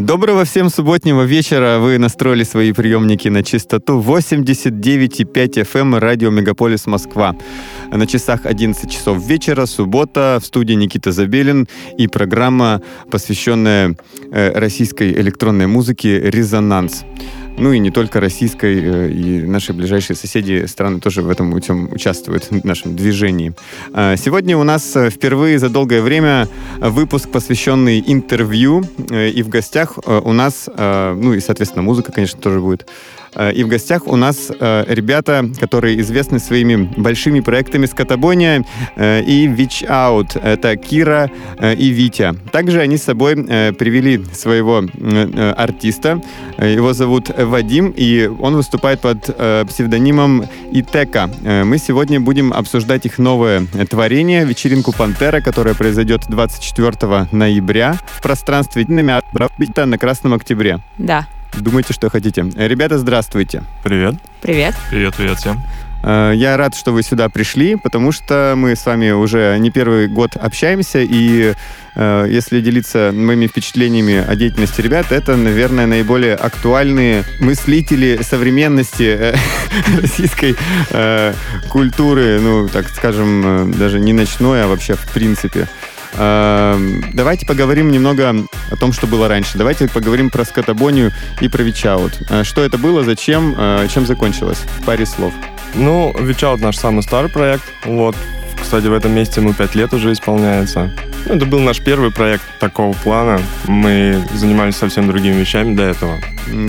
доброго всем субботнего вечера. Вы настроили свои приемники на частоту 89,5 FM эм радио Мегаполис Москва. На часах 11 часов вечера, суббота, в студии Никита Забелин и программа, посвященная э, российской электронной музыке «Резонанс». Ну и не только российской, э, и наши ближайшие соседи страны тоже в этом участвуют, в нашем движении. А, сегодня у нас э, впервые за долгое время выпуск, посвященный интервью, э, и в гостях у нас, ну и, соответственно, музыка, конечно, тоже будет, и в гостях у нас э, ребята, которые известны своими большими проектами «Скотобония» э, и «Вич Out». Это Кира и Витя. Также они с собой привели своего артиста. Его зовут Вадим, и он выступает под псевдонимом Итека. Мы сегодня будем обсуждать их новое творение, вечеринку «Пантера», которая произойдет 24 ноября в пространстве на Красном Октябре. Да. Думайте, что хотите. Ребята, здравствуйте. Привет. Привет. Привет, привет всем. Э, я рад, что вы сюда пришли, потому что мы с вами уже не первый год общаемся, и э, если делиться моими впечатлениями о деятельности ребят, это, наверное, наиболее актуальные мыслители современности э, российской э, культуры, ну, так скажем, даже не ночной, а вообще в принципе. Эм, давайте поговорим немного о том, что было раньше. Давайте поговорим про Скотобойню и про Witchout. Э, что это было, зачем, э, чем закончилось? В паре слов. Ну, Witchout наш самый старый проект. Вот. Кстати, в этом месте ему пять лет уже исполняется. Ну, это был наш первый проект такого плана. Мы занимались совсем другими вещами до этого.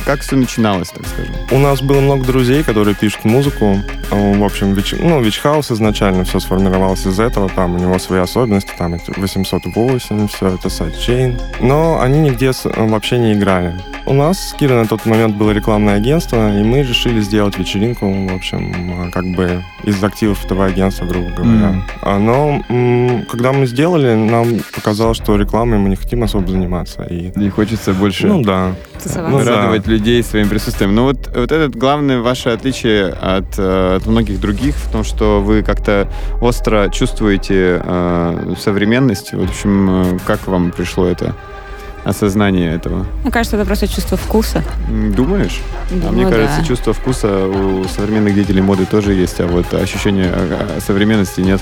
Как все начиналось, так скажем? У нас было много друзей, которые пишут музыку. В общем, Вич, ну, Вичхаус изначально все сформировалось из этого. Там у него свои особенности, там 808, все это sidechain. Но они нигде вообще не играли. У нас с Кирой на тот момент было рекламное агентство, и мы решили сделать вечеринку, в общем, как бы из активов этого агентства, грубо говоря. Mm. Но когда мы сделали, нам показалось, что рекламой мы не хотим особо заниматься. И, и хочется больше ну, да. Ну, радовать да. людей своим присутствием. Но вот, вот это главное ваше отличие от, э, от многих других в том, что вы как-то остро чувствуете э, современность. В общем, э, как вам пришло это? осознание этого? Мне кажется, это просто чувство вкуса. Думаешь? Думаю, а мне кажется, да. чувство вкуса у современных деятелей моды тоже есть, а вот ощущения современности нет.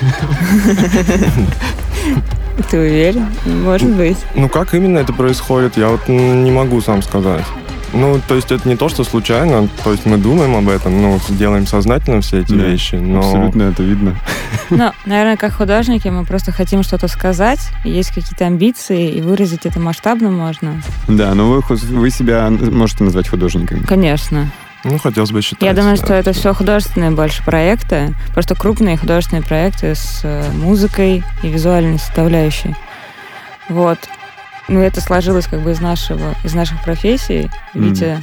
Ты уверен? Может быть. Ну, как именно это происходит, я вот не могу сам сказать. Ну, то есть это не то, что случайно, то есть мы думаем об этом, ну, делаем сознательно все эти да, вещи, но... Абсолютно это видно. Ну, наверное, как художники мы просто хотим что-то сказать, есть какие-то амбиции, и выразить это масштабно можно. Да, но вы, вы себя можете назвать художниками. Конечно. Ну, хотелось бы считать. Я думаю, что это все художественные больше проекты, просто крупные художественные проекты с э, музыкой и визуальной составляющей. Вот. Ну, это сложилось как бы из нашего, из наших профессий. Витя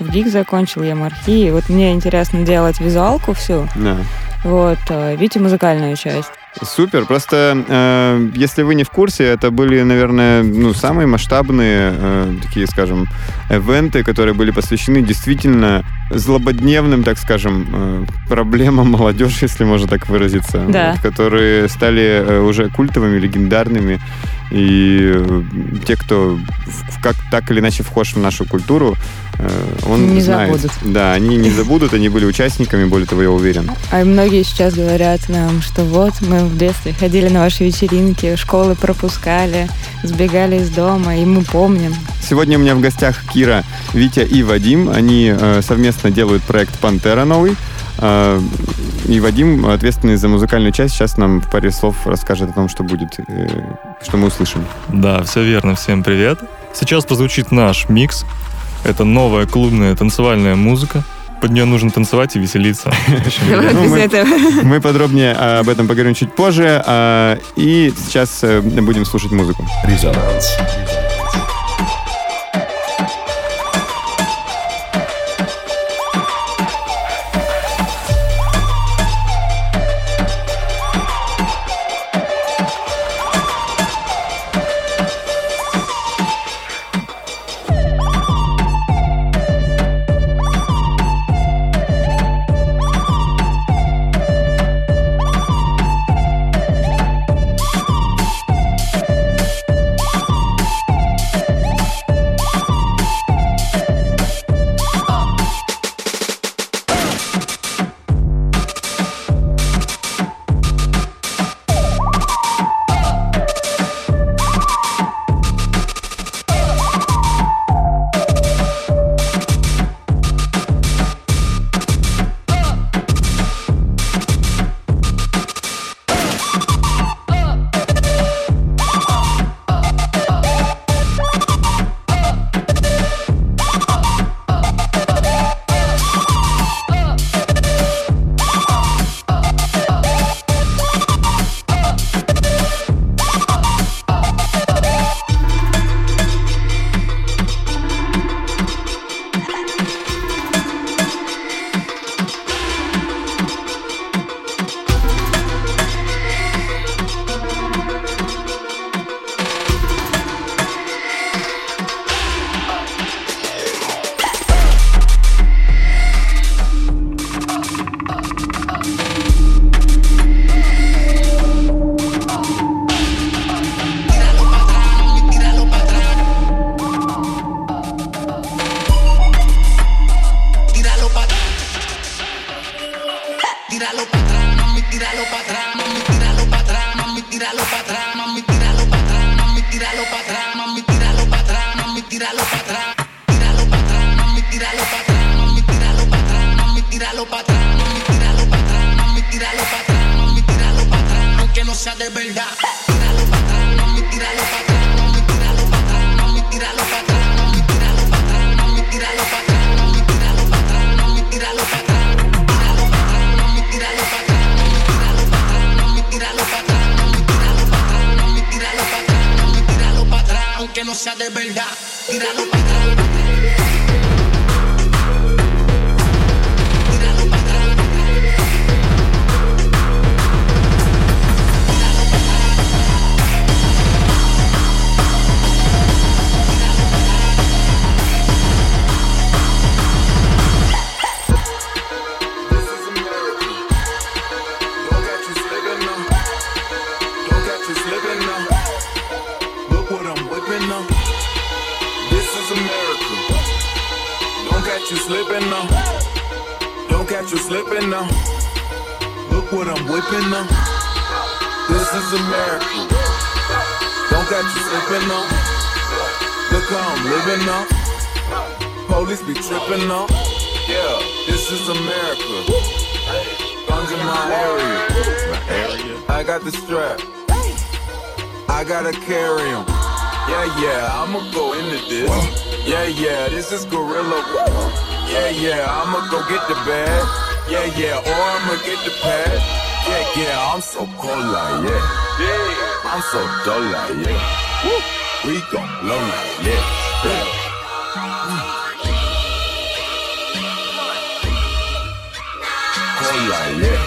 mm. в ГИК закончил, я мархи. Вот мне интересно делать визуалку всю. Да. Вот, а Витя музыкальную часть. Супер. Просто, э, если вы не в курсе, это были, наверное, ну, самые масштабные э, такие, скажем, эвенты, которые были посвящены действительно злободневным, так скажем, э, проблемам молодежи, если можно так выразиться, да. вот, которые стали э, уже культовыми, легендарными. И э, те, кто как так или иначе вхож в нашу культуру, он не знает. забудут. Да, они не забудут, они были участниками, более того, я уверен. А многие сейчас говорят нам, что вот мы в детстве ходили на ваши вечеринки, школы пропускали, сбегали из дома, и мы помним. Сегодня у меня в гостях Кира, Витя и Вадим. Они э, совместно делают проект «Пантера» новый. Э, и Вадим, ответственный за музыкальную часть, сейчас нам в паре слов расскажет о том, что будет, э, что мы услышим. Да, все верно. Всем привет. Сейчас прозвучит наш микс. Это новая клубная танцевальная музыка. Под нее нужно танцевать и веселиться. Ну, мы подробнее об этом поговорим чуть позже. А, и сейчас э, будем слушать музыку. Резонанс. Que no sea de verdad. Tíralo para atrás. What now. This is America. Don't catch you slipping now. Look how I'm living now. Police be tripping now. Yeah, this is America. Guns in my area. My area. I got the strap. I gotta carry 'em. Yeah, yeah, I'ma go into this. Yeah, yeah, this is Gorilla. Yeah, yeah, I'ma go get the bag. Yeah, yeah, or I'ma get the pad. Yeah, yeah, I'm so cold like yeah. Yeah, I'm so dull like yeah. Woo. We gon' blow like yeah. yeah. Cold like yeah.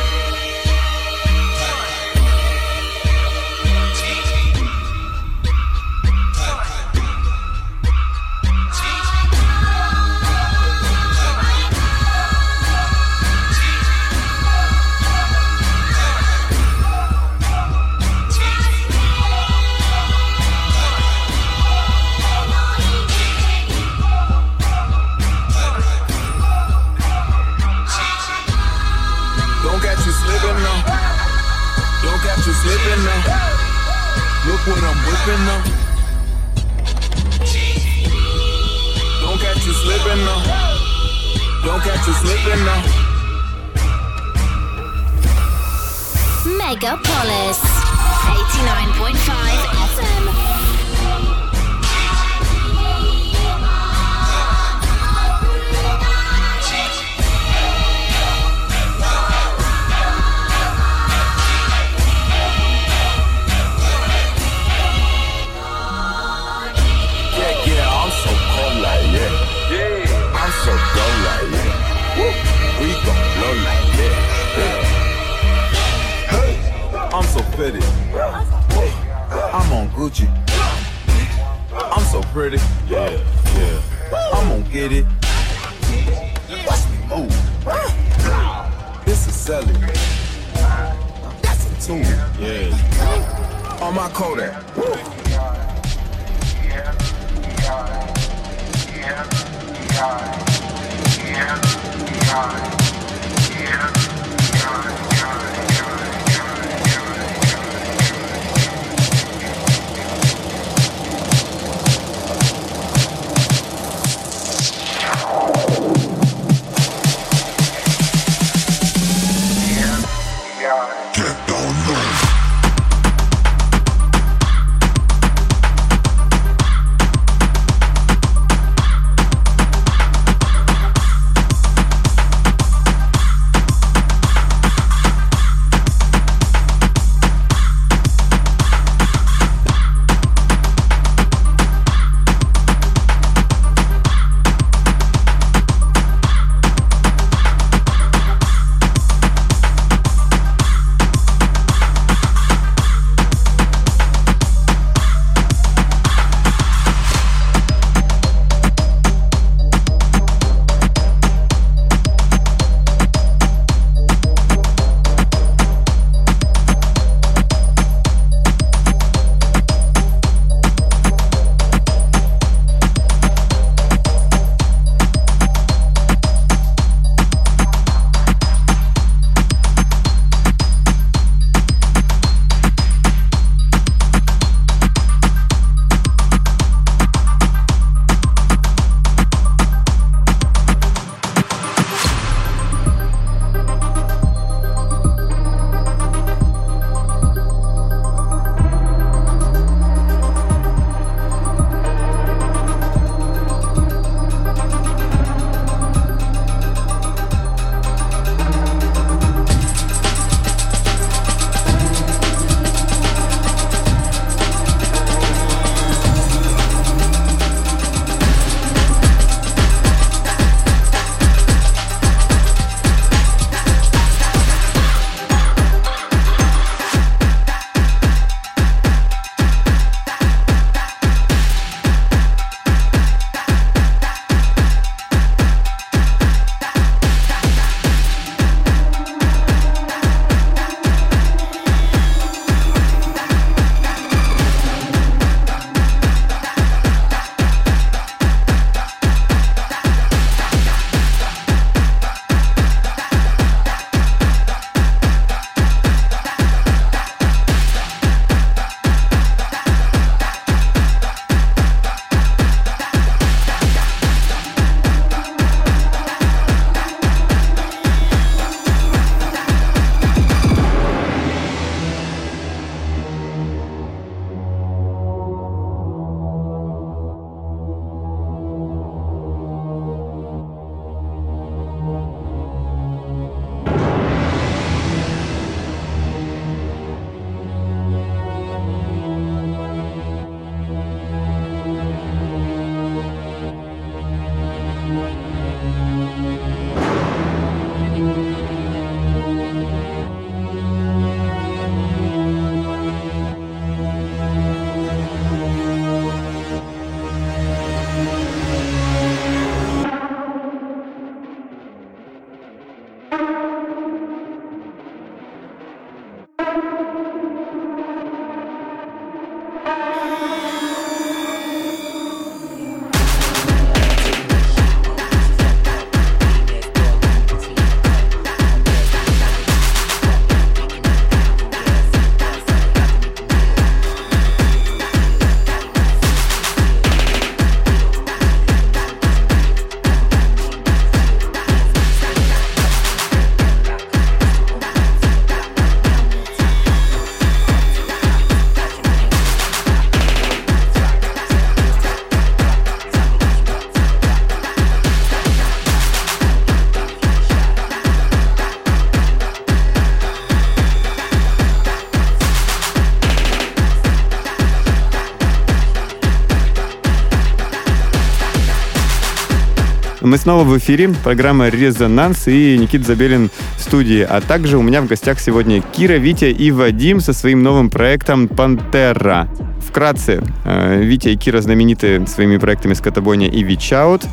Мы снова в эфире. Программа «Резонанс» и Никит Забелин в студии. А также у меня в гостях сегодня Кира, Витя и Вадим со своим новым проектом «Пантера». Вкратце, э, Витя и Кира знамениты своими проектами «Скотобойня» и «Вичаут».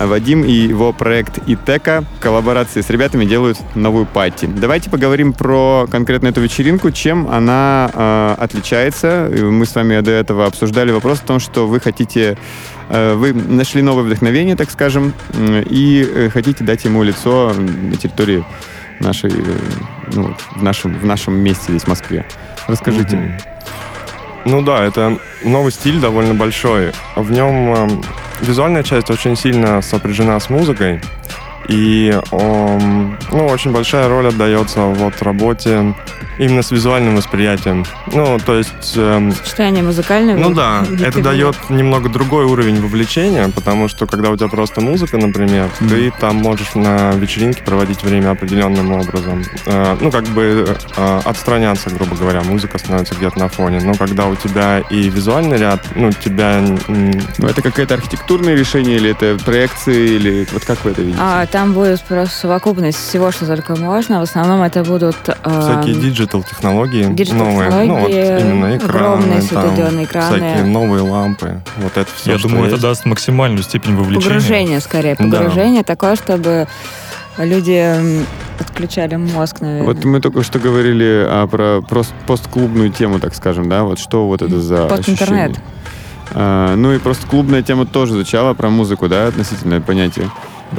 А Вадим и его проект «Итека» в коллаборации с ребятами делают новую пати. Давайте поговорим про конкретно эту вечеринку, чем она э, отличается. Мы с вами до этого обсуждали вопрос о том, что вы хотите вы нашли новое вдохновение, так скажем, и э, хотите дать ему лицо на территории нашей, э, ну, в нашем, в нашем месте здесь, в Москве. Расскажите. Мгм. Ну да, это новый стиль довольно большой. В нем эм, визуальная часть очень сильно сопряжена с музыкой. И эм, ну, очень большая роль отдается вот работе именно с визуальным восприятием. Ну, то есть... эм, Сочетание музыкального. ну да, это дает немного другой уровень вовлечения, потому что когда у тебя просто музыка, например, Мгм. ты там можешь на вечеринке проводить время определенным образом. Э, ну, как бы э, отстраняться, грубо говоря, музыка становится где-то на фоне. Но когда у тебя и визуальный ряд, ну, тебя... Ну, это какое-то архитектурное решение, или это проекции, или вот как вы это видите? А, там будет просто совокупность всего, что только можно. В основном это будут э, Всякие digital-технологии digital новые. Ну, вот технологии, именно экраны, огромные светодиодные экраны. всякие новые лампы. Вот это все, Я думаю, это есть. даст максимальную степень вовлечения. погружение скорее, Да. погружение такое, чтобы люди отключали мозг, наверное. Вот мы только что говорили а, про прос- постклубную тему, так скажем, да? Вот что вот это за Постинтернет. ощущение? А, ну и просто клубная тема тоже звучала про музыку, да, относительное понятие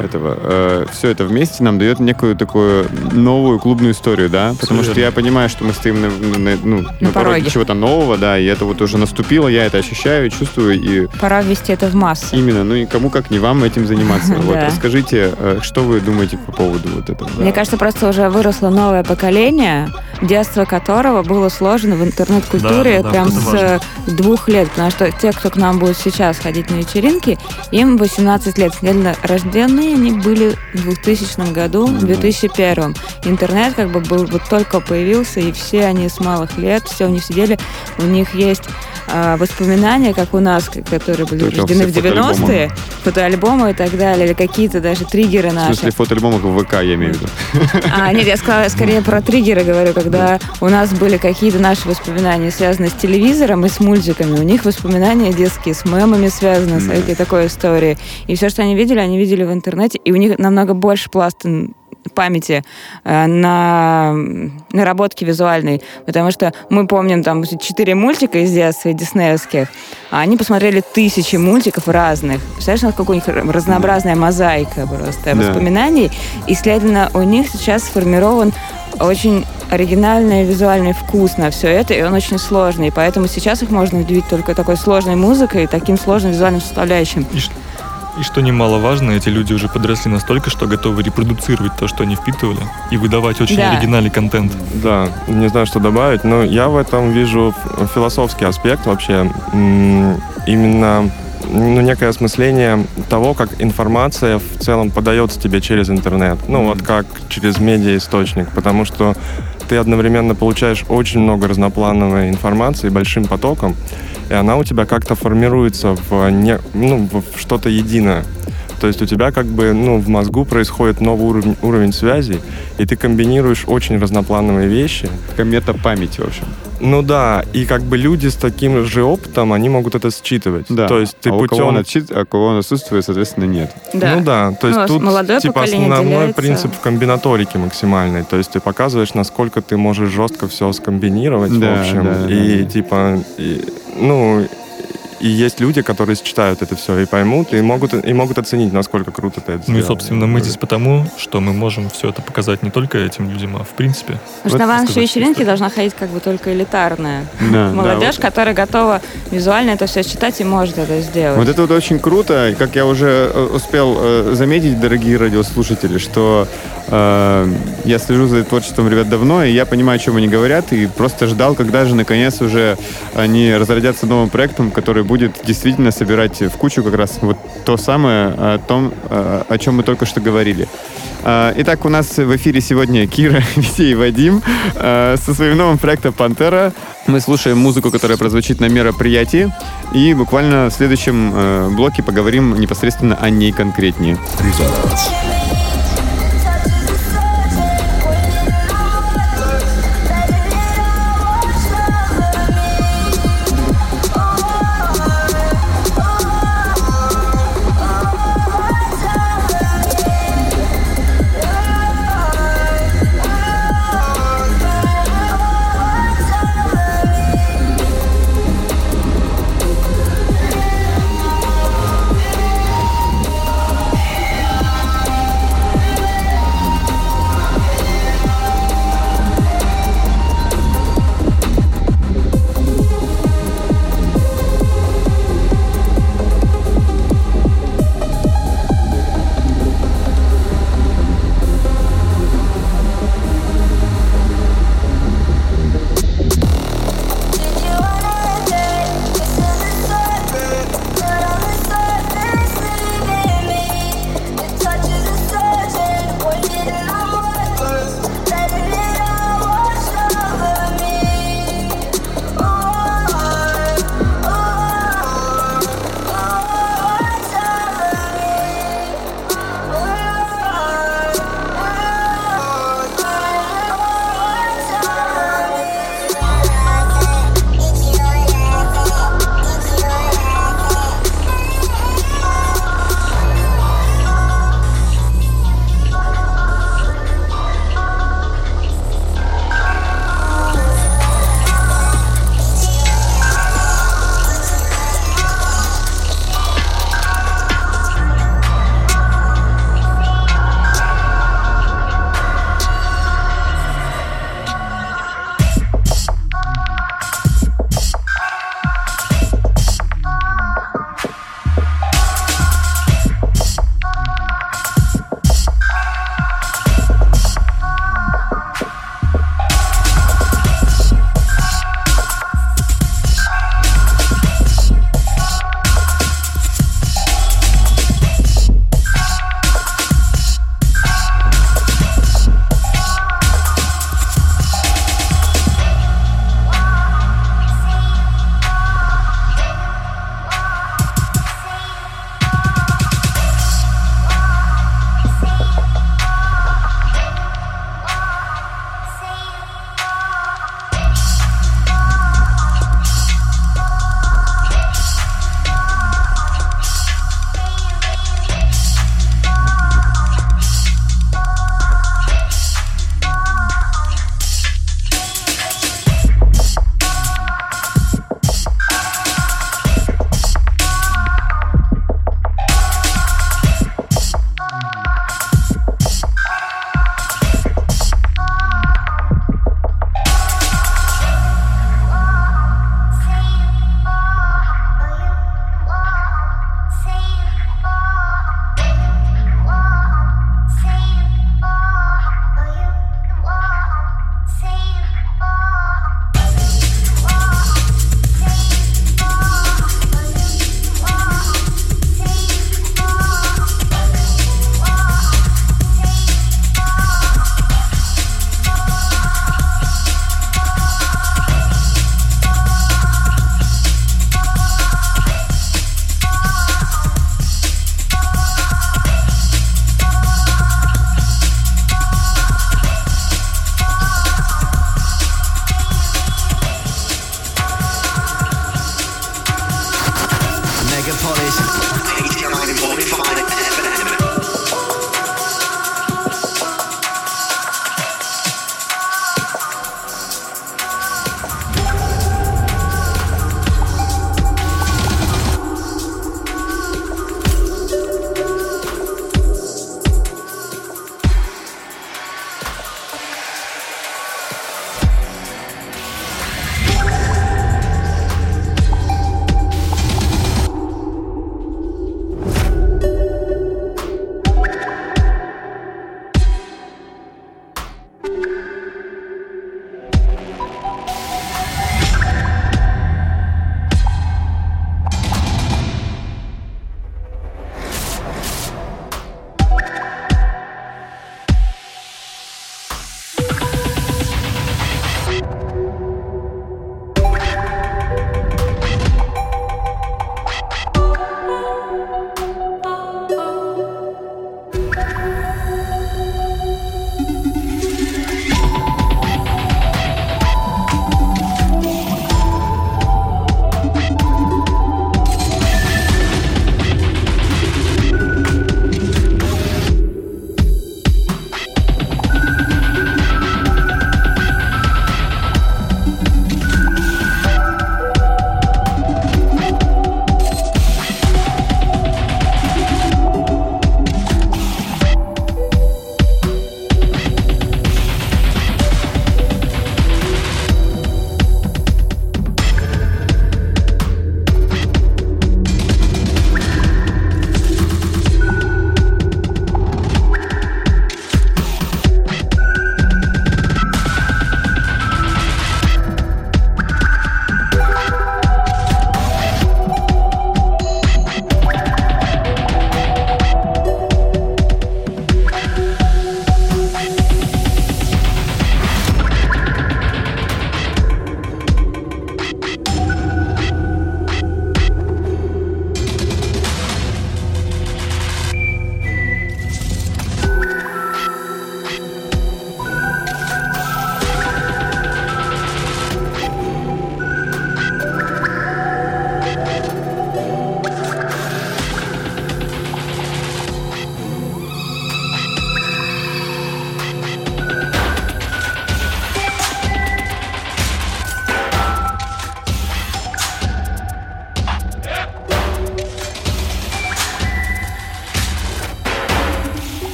этого. все это вместе нам дает некую такую новую клубную историю, да? Потому что я понимаю, что мы стоим на, на- ну, на пороге пороге. чего-то нового, да, и это вот уже наступило, я это ощущаю, чувствую, и Пора ввести это в массы. именно, ну и кому как не вам этим заниматься. Вот, расскажите, э, что вы думаете по поводу вот этого? Мне кажется, просто уже выросло новое поколение, детство которого было сложено в интернет-культуре прям с э, двух лет. Потому что те, кто к нам будет сейчас ходить на вечеринки, им 18 лет. Следовательно, рожденные они были в 2000 году, в 2001. Интернет как бы был вот только появился, и все они с малых лет, все у них сидели, у них есть а, воспоминания, как у нас, которые были Только рождены в все фотоальбомы. 90-е, фотоальбомы и так далее, или какие-то даже триггеры В наши. смысле, фотоальбомах в ВК, я имею в виду. А, нет, я сказала скорее про триггеры говорю, когда у нас были какие-то наши воспоминания, связанные с телевизором и с мультиками. У них воспоминания детские с мемами связаны, с этой такой историей. И все, что они видели, они видели в интернете, и у них намного больше пласт памяти э, на наработки визуальной, потому что мы помним там четыре мультика из детства диснеевских, а они посмотрели тысячи мультиков разных. Представляешь, насколько у них разнообразная мозаика просто Да. воспоминаний, и, следовательно, у них сейчас сформирован очень оригинальный визуальный вкус на все это, и он очень сложный. Поэтому сейчас их можно удивить только такой сложной музыкой и таким сложным визуальным составляющим. И, и что немаловажно, эти люди уже подросли настолько, что готовы репродуцировать то, что они впитывали, и выдавать очень Да. оригинальный контент. Да, не знаю, что добавить, но я в этом вижу философский аспект вообще. Именно ну, некое осмысление того, как информация в целом подается тебе через интернет. Ну, вот как через медиаисточник. Потому что ты одновременно получаешь очень много разноплановой информации большим потоком, и она у тебя как-то формируется в, не, ну, в что-то единое. То есть у тебя как бы ну, в мозгу происходит новый уровень, уровень связей, и ты комбинируешь очень разноплановые вещи. Такая мета-память, в общем. Ну да, и как бы люди с таким же опытом, они могут это считывать. Да. То есть ты а у кого путем... он отчит, а у кого он отсутствует, соответственно, нет. Да. Ну да, то есть Ну, тут молодое типа основной делается. принцип в комбинаторике максимальной. То есть ты показываешь, насколько ты можешь жестко все скомбинировать, Да, в общем. да, да, и да. типа, и, ну, и есть люди, которые считают это все и поймут, и могут, и могут оценить, насколько круто ты это Ну и, сделал. собственно, мы здесь потому, что мы можем все это показать не только этим людям, а в принципе. Потому что на Вот вашей вечеринке должна ходить как бы только элитарная Да, молодежь, да, которая готова визуально это все читать и может это сделать. Вот это вот очень круто, как я уже э, успел э, заметить, дорогие радиослушатели, что э, я слежу за творчеством ребят давно, и я понимаю, о чем они говорят, и просто ждал, когда же наконец уже они разродятся новым проектом, который будет действительно собирать в кучу как раз вот то самое о том, э, о чем мы только что говорили. Э, Итак, у нас в эфире сегодня Кира, Витя и Вадим э, со своим новым проектом «Пантера». Мы слушаем музыку, которая прозвучит на мероприятии, и буквально в следующем блоке поговорим непосредственно о ней конкретнее. Thank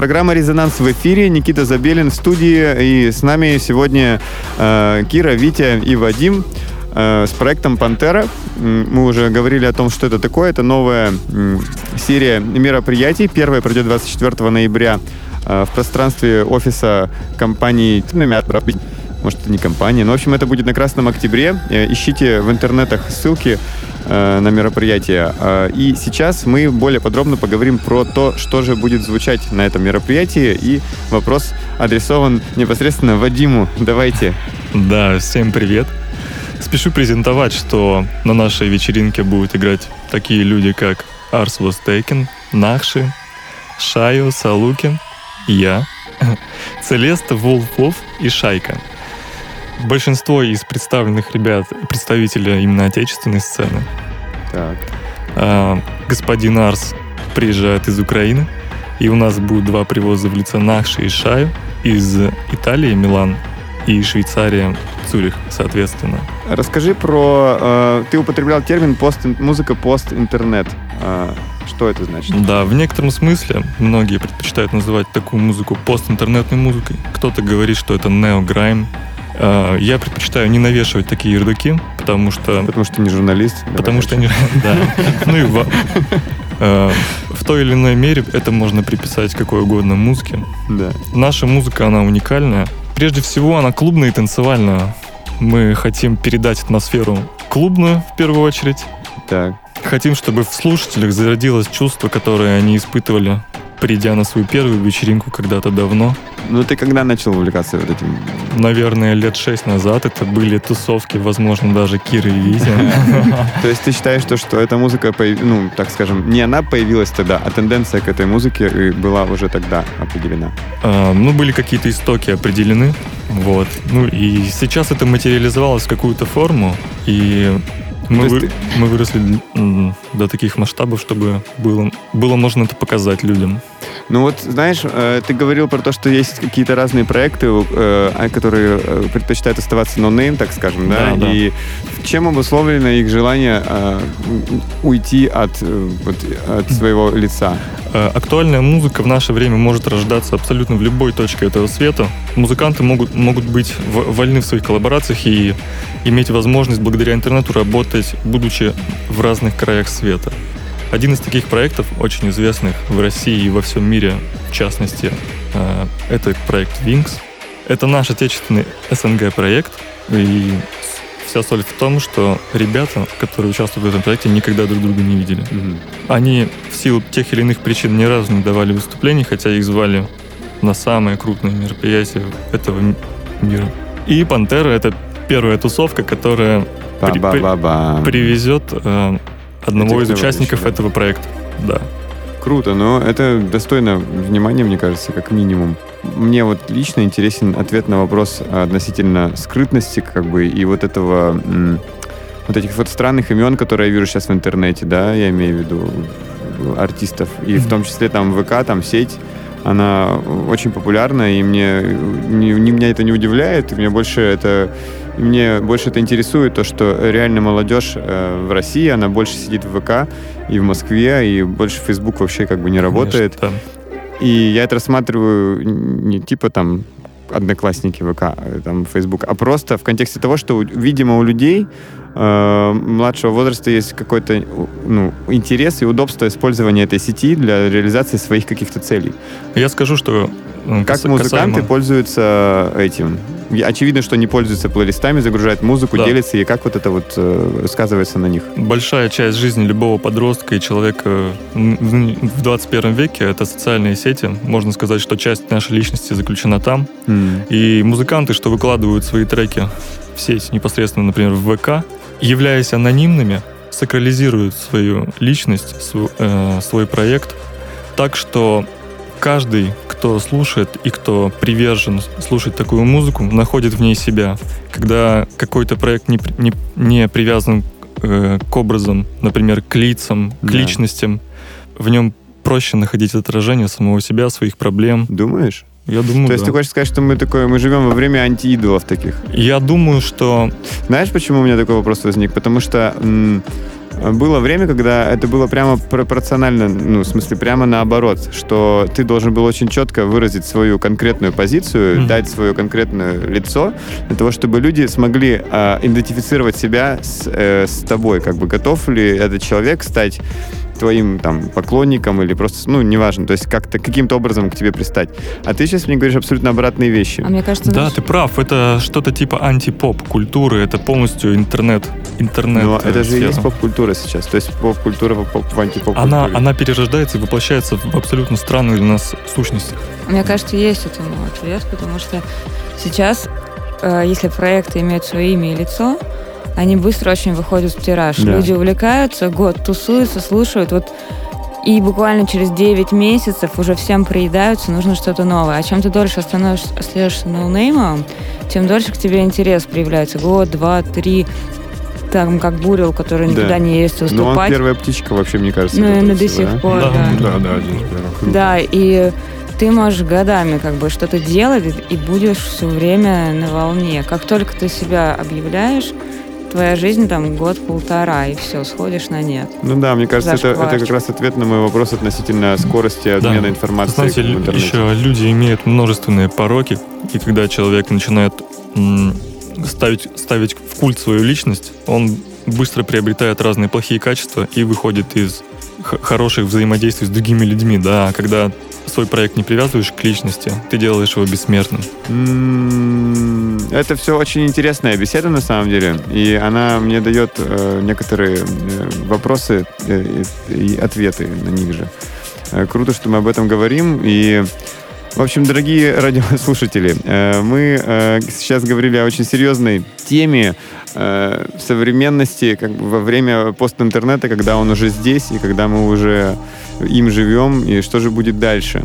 Программа «Резонанс» в эфире. Никита Забелин в студии. И с нами сегодня э, Кира, Витя и Вадим э, с проектом «Пантера». Мы уже говорили о том, что это такое. Это новая м, серия мероприятий. Первая пройдет 24 ноября э, в пространстве офиса компании может, это не компания. Но, в общем, это будет на Красном Октябре. Э, Ищите в интернетах ссылки э, на мероприятие. Э, И сейчас мы более подробно поговорим про то, что же будет звучать на этом мероприятии. И вопрос адресован непосредственно Вадиму. Давайте. Да, всем привет. Спешу презентовать, что на нашей вечеринке будут играть такие люди, как Арс Востейкен, Нахши, Шайо, Салукин, я, Целеста, Волфлов и Шайка. Большинство из представленных ребят представители именно отечественной сцены. Так. А, господин Арс приезжает из Украины, и у нас будут два привоза в лице Нахши и Шаю из Италии, Милан, и Швейцария, Цюрих, соответственно. Расскажи про... э, Ты употреблял термин пост, музыка пост-интернет. Э, Что это значит? Да, в некотором смысле многие предпочитают называть такую музыку постинтернетной музыкой. Кто-то говорит, что это неограйм. А, Я предпочитаю не навешивать такие ярлыки, потому что Потому что ты не журналист. Потому что они... Да. Ну и э, в той или иной мере это можно приписать какой угодно музыке. Да. Наша музыка, она уникальная. Прежде всего, она клубная и танцевальная. Мы хотим передать атмосферу клубную, в первую очередь. Так. Хотим, чтобы в слушателях зародилось чувство, которое они испытывали, придя на свою первую вечеринку когда-то давно. Ну, ты когда начал увлекаться вот этим? Наверное, лет шесть назад это были тусовки, возможно, даже Киры и Витя. То есть ты считаешь, что, эта музыка, ну, так скажем, не она появилась тогда, а тенденция к этой музыке была уже тогда определена? А, Ну, были какие-то истоки определены. Вот. Ну и сейчас это материализовалось в какую-то форму, и мы, есть вы- мы выросли до таких масштабов, чтобы было, было можно это показать людям. Ну вот, знаешь, э, ты говорил про то, что есть какие-то разные проекты, э, а, которые э, предпочитают оставаться no-name, так скажем, да? Да, да. И чем обусловлено их желание уйти от, вот, от своего лица? Актуальная музыка в наше время может рождаться абсолютно в любой точке этого света. Музыканты могут, могут быть вольны в своих коллаборациях и иметь возможность благодаря интернету работать, будучи в разных краях света. Один из таких проектов, очень известных в России и во всем мире, в частности, э, это проект Wings. Это наш отечественный СНГ-проект, и вся соль в том, что ребята, которые участвуют в этом проекте, никогда друг друга не видели. Они в силу тех или иных причин ни разу не давали выступлений, хотя их звали на самые крупные мероприятия этого мира. И «Пантера» — это первая тусовка, которая при- при- привезет э, одного из участников да. этого проекта. Да. Круто, но это достойно внимания, мне кажется, как минимум. Мне вот лично интересен ответ на вопрос относительно скрытности, как бы, и вот этого, вот этих вот странных имен, которые я вижу сейчас в интернете, да, я имею в виду артистов, и в Мгм. том числе там ВК, там сеть, она очень популярна, и мне, не, не- меня это не удивляет, и мне больше это мне больше это интересует, то, что реально молодежь э, в России, она больше сидит в ВК и в Москве, и больше Facebook вообще как бы не работает. Конечно, И я это рассматриваю не типа там одноклассники ВК, э, там Facebook, а просто в контексте того, что, видимо, у людей э, младшего возраста есть какой-то ну, интерес и удобство использования этой сети для реализации своих каких-то целей. Я скажу, что... э, Как кас- музыканты касаемо- пользуются этим? Очевидно, что они пользуются плейлистами, загружают музыку, Да. делятся, и как вот это вот э, сказывается на них? Большая часть жизни любого подростка и человека м, в в 21 веке — это социальные сети. Можно сказать, что часть нашей личности заключена там. М. И музыканты, что выкладывают свои треки в сеть непосредственно, например, в ВК, являясь анонимными, сакрализируют свою личность, св- э, свой проект, так что каждый, кто слушает и кто привержен слушать такую музыку, находит в ней себя. Когда какой-то проект не, не, не привязан э, к образам, например, к лицам, к Да. личностям, в нем проще находить отражение самого себя, своих проблем. Думаешь? Я думаю, То есть да. ты хочешь сказать, что мы такое, мы живем во время антиидолов таких? Я думаю, что Знаешь, почему у меня такой вопрос возник? Потому что м, было время, когда это было прямо пропорционально, ну, в смысле, прямо наоборот, что ты должен был очень четко выразить свою конкретную позицию, Мгм. дать свое конкретное лицо, для того, чтобы люди смогли а, идентифицировать себя с, э, с тобой, как бы готов ли этот человек стать твоим там поклонником или просто, ну, неважно, то есть как-то каким-то образом к тебе пристать. А ты сейчас мне говоришь абсолютно обратные вещи. А мне кажется, Да, знаешь, ты прав. Это что-то типа антипоп культуры. Это полностью интернет. Интернет. Но э, это же и есть поп-культура сейчас. То есть поп-культура в, поп- в антипоп Она, она перерождается и воплощается в абсолютно странную для нас сущность. Мне кажется, есть этому ответ, потому что сейчас, э, если проекты имеют свое имя и лицо, они быстро очень выходят в тираж. Да. Люди увлекаются, год тусуются, слушают. Вот и буквально через 9 месяцев уже всем приедаются, нужно что-то новое. А чем ты дольше остаешься ноунеймом, тем дольше к тебе интерес проявляется. Год, два, три. Там, как Бурил, который Да. никуда не ездил Ну, он первая птичка вообще, мне кажется. Ну, и до всего, сих да? пор, Да. да. Да, да, один из первых. Да, и ты можешь годами как бы что-то делать и будешь все время на волне. Как только ты себя объявляешь, твоя жизнь там год-полтора, и все, сходишь на нет. Ну да, мне кажется, это, это как раз ответ на мой вопрос относительно скорости обмена Да. информацией Знаете, в интернете. еще люди имеют множественные пороки, и когда человек начинает м, ставить, ставить в культ свою личность, он быстро приобретает разные плохие качества и выходит из х- хороших взаимодействий с другими людьми, да, а когда свой проект не привязываешь к личности, ты делаешь его бессмертным. Это все очень интересная беседа на самом деле, и она мне дает э, некоторые э, вопросы э, и ответы на них же. Э, круто, что мы об этом говорим, и в общем, дорогие радиослушатели, э, мы э, сейчас говорили о очень серьезной теме э, современности как бы во время постинтернета, когда он уже здесь, и когда мы уже им живем, и что же будет дальше.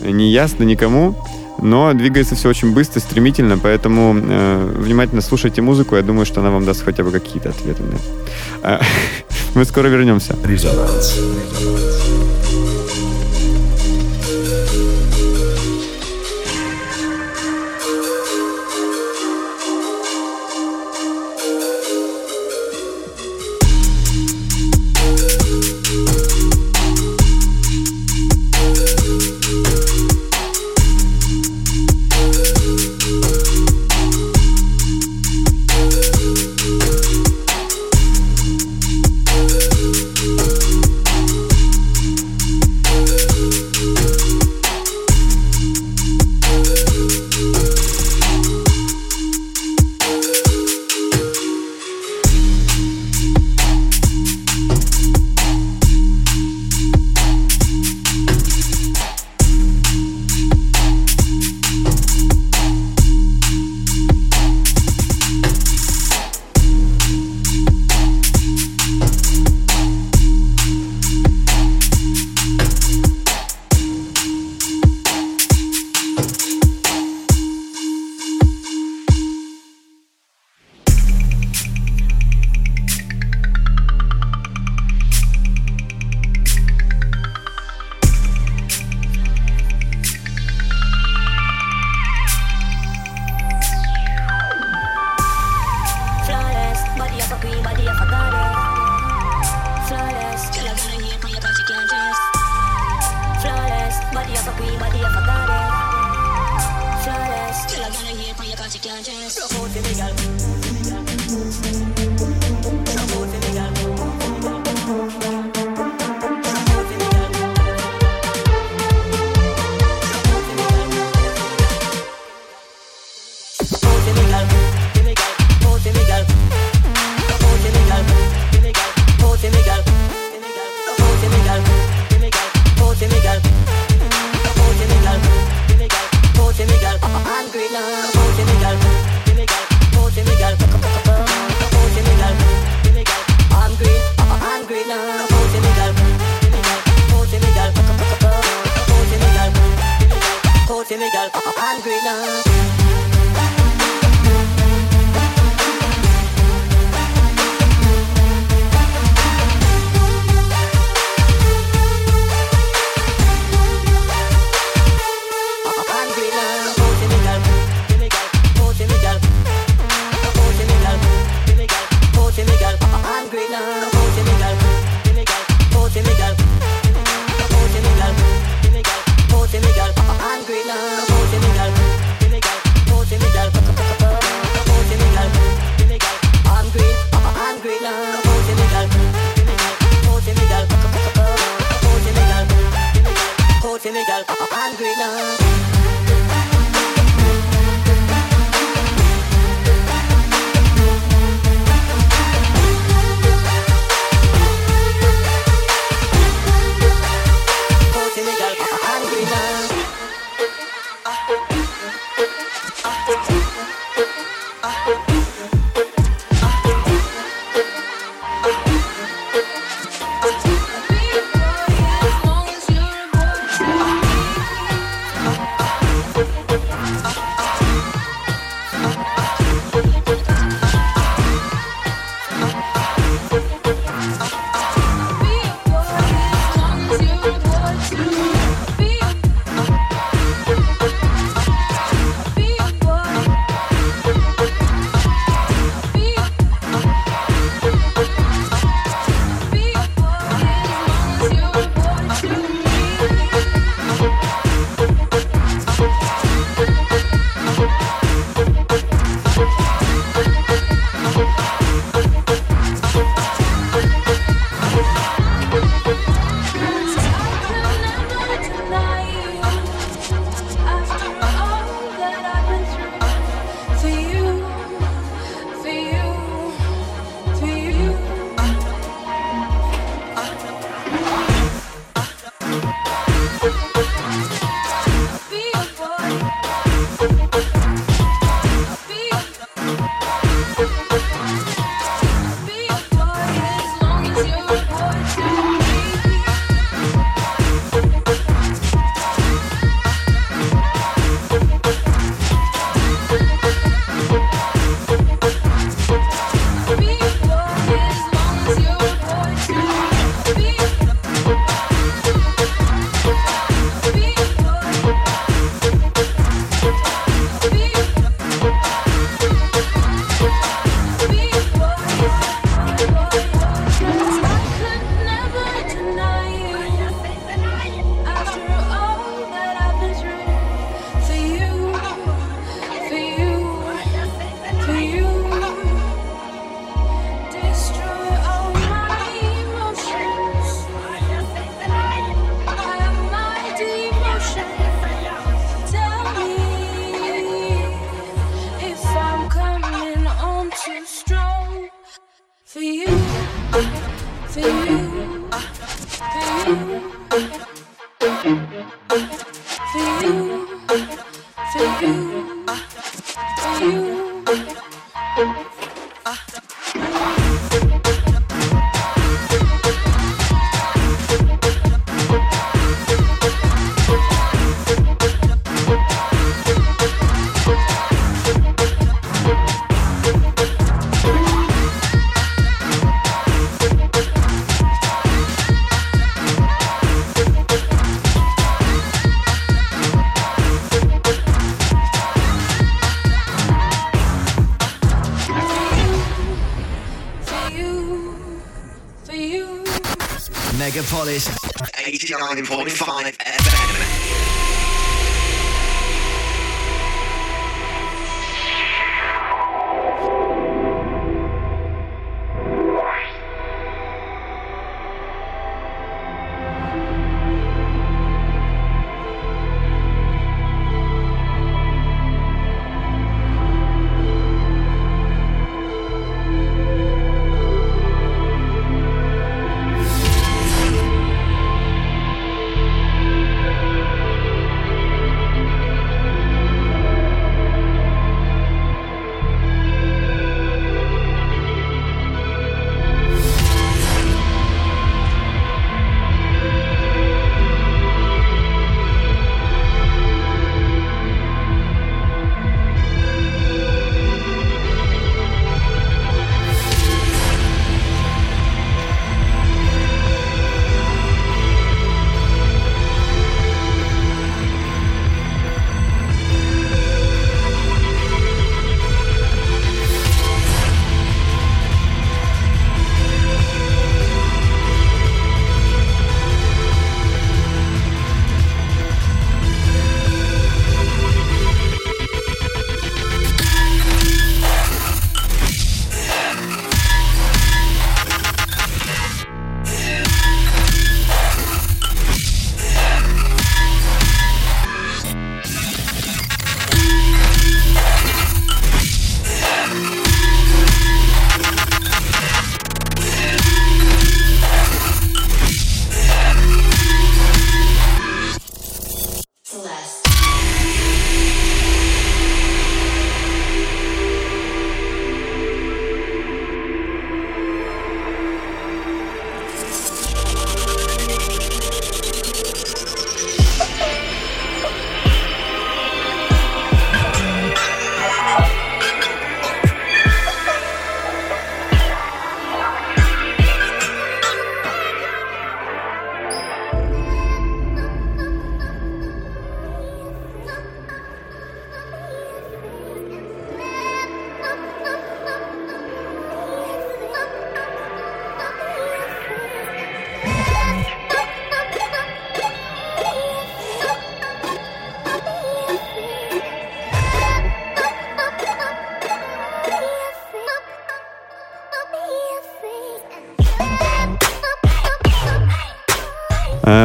Не ясно никому, но двигается все очень быстро, стремительно, поэтому э, внимательно слушайте музыку, я думаю, что она вам даст хотя бы какие-то ответы. Мы скоро вернемся. Резонанс.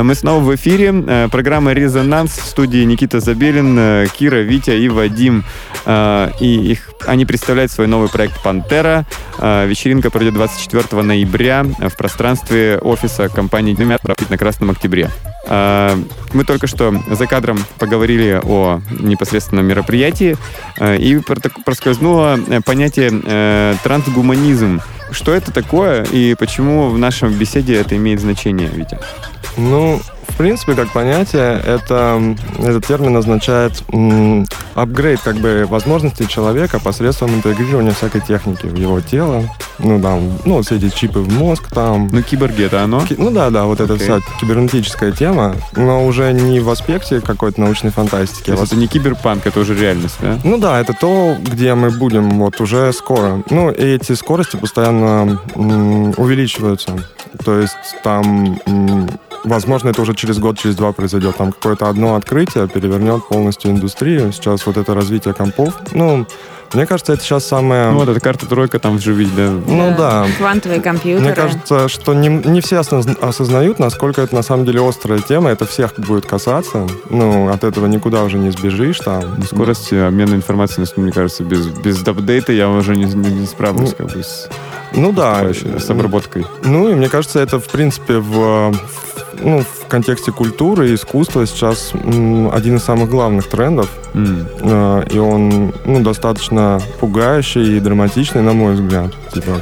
Мы снова в эфире. Э, Программа «Резонанс» в студии Никита Забелин, э, Кира, Витя и Вадим. Э, И их, они представляют свой новый проект «Пантера». Вечеринка пройдет 24 ноября в пространстве офиса компании «Дюмятра» на Красном Октябре. Мы только что за кадром поговорили о непосредственном мероприятии, и проскользнуло понятие трансгуманизм. Что это такое и почему в нашем беседе это имеет значение, Витя? Ну, в принципе, как понятие, это, этот термин означает апгрейд как бы возможностей человека посредством интегрирования всякой техники в его тело. Ну, да, ну, все эти чипы в мозг там. Ну, киборги это оно? Ки- Ну да, да, вот эта Окей. вся кибернетическая тема, но уже не в аспекте какой-то научной фантастики, То а в есть это не киберпанк, это уже реальность, да? ну да, это то, где мы будем вот уже скоро. Ну, и эти скорости постоянно увеличиваются. То есть там, возможно, это уже через год, через два произойдет. Там какое-то одно открытие перевернет полностью индустрию. Сейчас вот это развитие компов. Ну, мне кажется, это сейчас самое... Ну, вот эта карта-тройка там вживить, да? Ну да. Квантовые компьютеры. Мне кажется, что не, не все осоз- осознают, насколько это на самом деле острая тема. Это всех будет касаться. Ну, от этого никуда уже не сбежишь там. Ну, Скорость обмена информацией, мне кажется, без, без апдейта я уже не, не- не справлюсь как бы с, Ну да. с обработкой. Ну, и мне кажется, это, в принципе, в, в- ну, в контексте культуры и искусства сейчас один из самых главных трендов. Э, И он ну, достаточно пугающий и драматичный, на мой взгляд. Типа,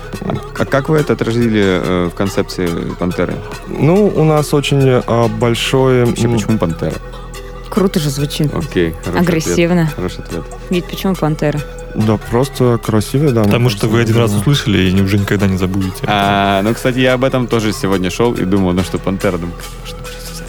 А как вы это отразили э, в концепции «Пантеры»? ну, у нас очень э, большой... Вообще, почему «Пантера»? Круто же звучит. Окей, хороший Агрессивно. ответ. Хороший ответ. Ведь почему пантера? Да, просто красивый, да. Потому что вы один раз услышали и уже никогда не забудете. А, ну, кстати, я об этом тоже сегодня шел и думал, ну что «Пантера», думаю, что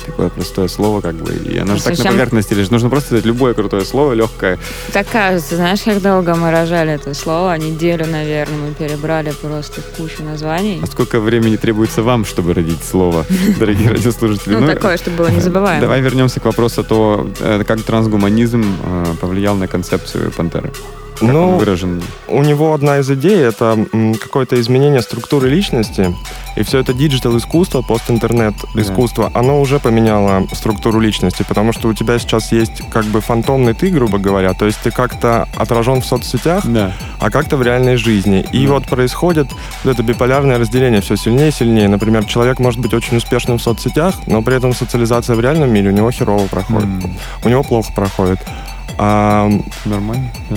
такое простое слово, как бы, и оно же так на поверхности лежит. Нужно просто взять любое крутое слово, легкое. Так кажется, знаешь, как долго мы рожали это слово? Неделю, наверное, мы перебрали просто кучу названий. А сколько времени требуется вам, чтобы родить слово, дорогие радиослушатели? Ну, такое, чтобы было незабываемо. Давай вернемся к вопросу то, э, как трансгуманизм э, повлиял на концепцию «Пантеры». Как он Ну, выражен. у него одна из идей — это какое-то изменение структуры личности. И все это диджитал-искусство, пост-интернет-искусство, оно уже поменяло структуру личности, потому что у тебя сейчас есть как бы фантомный ты, грубо говоря, то есть ты как-то отражен в соцсетях, Да. а как-то в реальной жизни. И вот происходит вот это биполярное разделение все сильнее и сильнее. Например, человек может быть очень успешным в соцсетях, но при этом социализация в реальном мире у него херово проходит. М, У него плохо проходит. А, Нормально, да?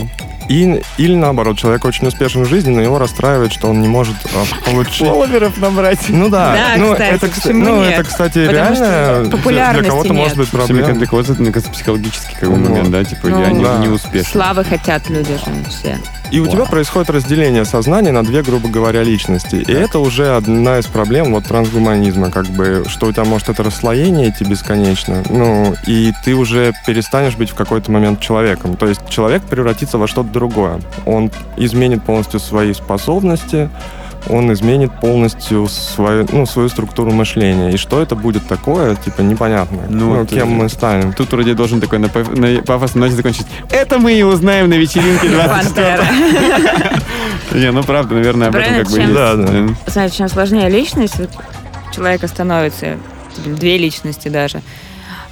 И, или наоборот, человек очень успешен в жизни, но его расстраивает, что он не может а, получить. Фолловеров набрать. Ну да, Да, ну, кстати, это, почему ну, нет? это, кстати, Потому реально для- для популярности кого-то нет. может быть проблема. контакт- мне кажется, психологический как бы, Вот. момент, да, типа, Ну, я не, да. не успешен. Славы хотят люди же все. И у тебя происходит разделение сознания на две, грубо говоря, личности. И это уже одна из проблем вот трансгуманизма, как бы, что у тебя может это расслоение идти бесконечно, ну, и ты уже перестанешь быть в какой-то момент человеком. То есть человек превратится во что-то другое. Он изменит полностью свои способности, он изменит полностью свою, ну, свою структуру мышления. И что это будет такое, типа, непонятно. Ну, Ну, кем мы станем. Тут вроде должен такой на, на пафосной ноте закончить. Это мы и узнаем на вечеринке 20 Пантера. Не, ну правда, наверное, об этом как бы есть. Да, да. Знаете, чем сложнее личность, человека становится, две личности даже.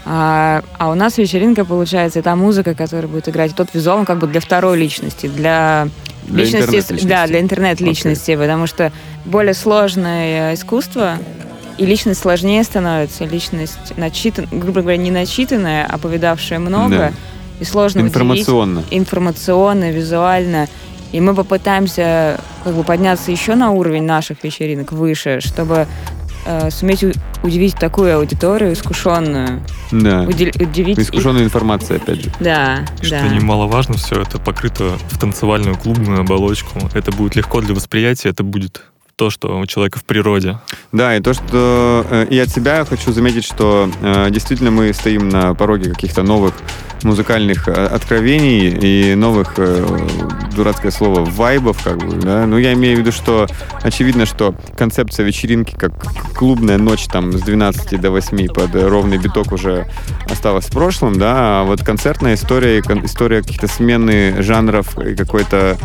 А, а у нас вечеринка получается, и та музыка, которая будет играть, тот визуал, он как бы для второй личности, для, Для личности, интернет-личности. да, для интернет-личности, потому что более сложное искусство, и личность сложнее становится, личность начитан, грубо говоря, не начитанная, а повидавшая много, Да. и сложно удивить Информационно. информационно, визуально. И мы попытаемся как бы подняться еще на уровень наших вечеринок выше, чтобы э, суметь у- удивить такую аудиторию искушенную. Да. Уди- удивить их- Искушенная информация, опять же. Да, Что да. немаловажно, все это покрыто в танцевальную клубную оболочку. Это будет легко для восприятия, это будет то, что у человека в природе. Да, и то, что э, и от себя хочу заметить, что э, действительно мы стоим на пороге каких-то новых музыкальных э, откровений и новых, дурацкое слово, вайбов, как бы, да. Ну, я имею в виду, что очевидно, что концепция вечеринки, как клубная ночь там с 12 до 8 под ровный биток уже осталась в прошлом, да, а вот концертная история, история каких-то смены жанров и какой-то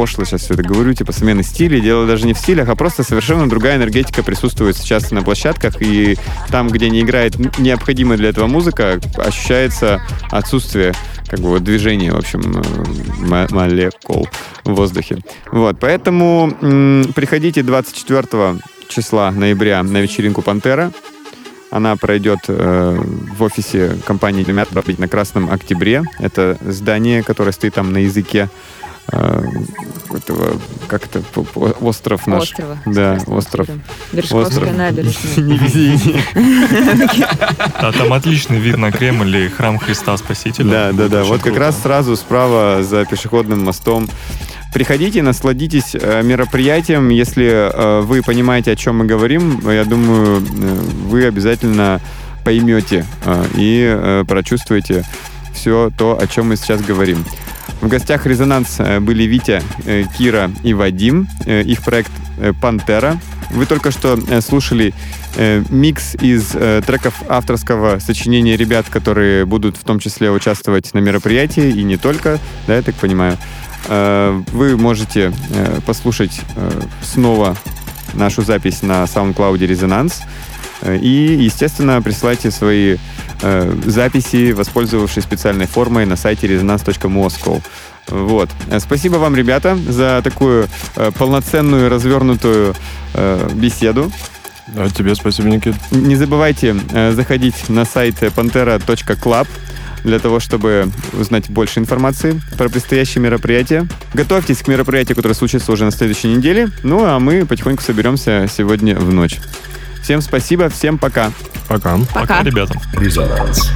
пошло сейчас все это говорю, типа смены стилей. Дело даже не в стилях, а просто совершенно другая энергетика присутствует сейчас на площадках. И там, где не играет необходимая для этого музыка, ощущается отсутствие как бы вот движения, в общем, э, мо- молекул в воздухе. Вот, поэтому приходите 24 числа ноября на вечеринку «Пантера». Она пройдет э, в офисе компании «Лемят» на Красном Октябре. Это здание, которое стоит там на языке э, этого, как это, остров наш. Острова. Да, Красного остров. Остров. набережная. Невезение. А там отличный вид на Кремль и храм Христа Спасителя. Да, да, да. Вот как раз сразу справа за пешеходным мостом. Приходите, насладитесь э, мероприятием. Если э, вы понимаете, о чем мы говорим, я думаю, вы обязательно поймете и прочувствуете все то, о чем мы сейчас говорим. В гостях «Резонанс» э, были Витя, э, Кира и Вадим. Э, Их проект «Пантера». Вы только что слушали микс из треков авторского сочинения ребят, которые будут в том числе участвовать на мероприятии, и не только, да, я так понимаю. Вы можете послушать снова нашу запись на SoundCloud «Резонанс». И, естественно, присылайте свои э, записи, воспользовавшись специальной формой на сайте resonance.moscow. Вот. Э, Спасибо вам, ребята, за такую э, полноценную, развернутую э, беседу. Да, тебе спасибо, Никит. Не забывайте э, заходить на сайт pantera.club для того, чтобы узнать больше информации про предстоящие мероприятия. Готовьтесь к мероприятию, которое случится уже на следующей неделе. Ну, а мы потихоньку соберемся сегодня в ночь. Всем спасибо, всем пока. Пока. Пока, ребята. Резонанс.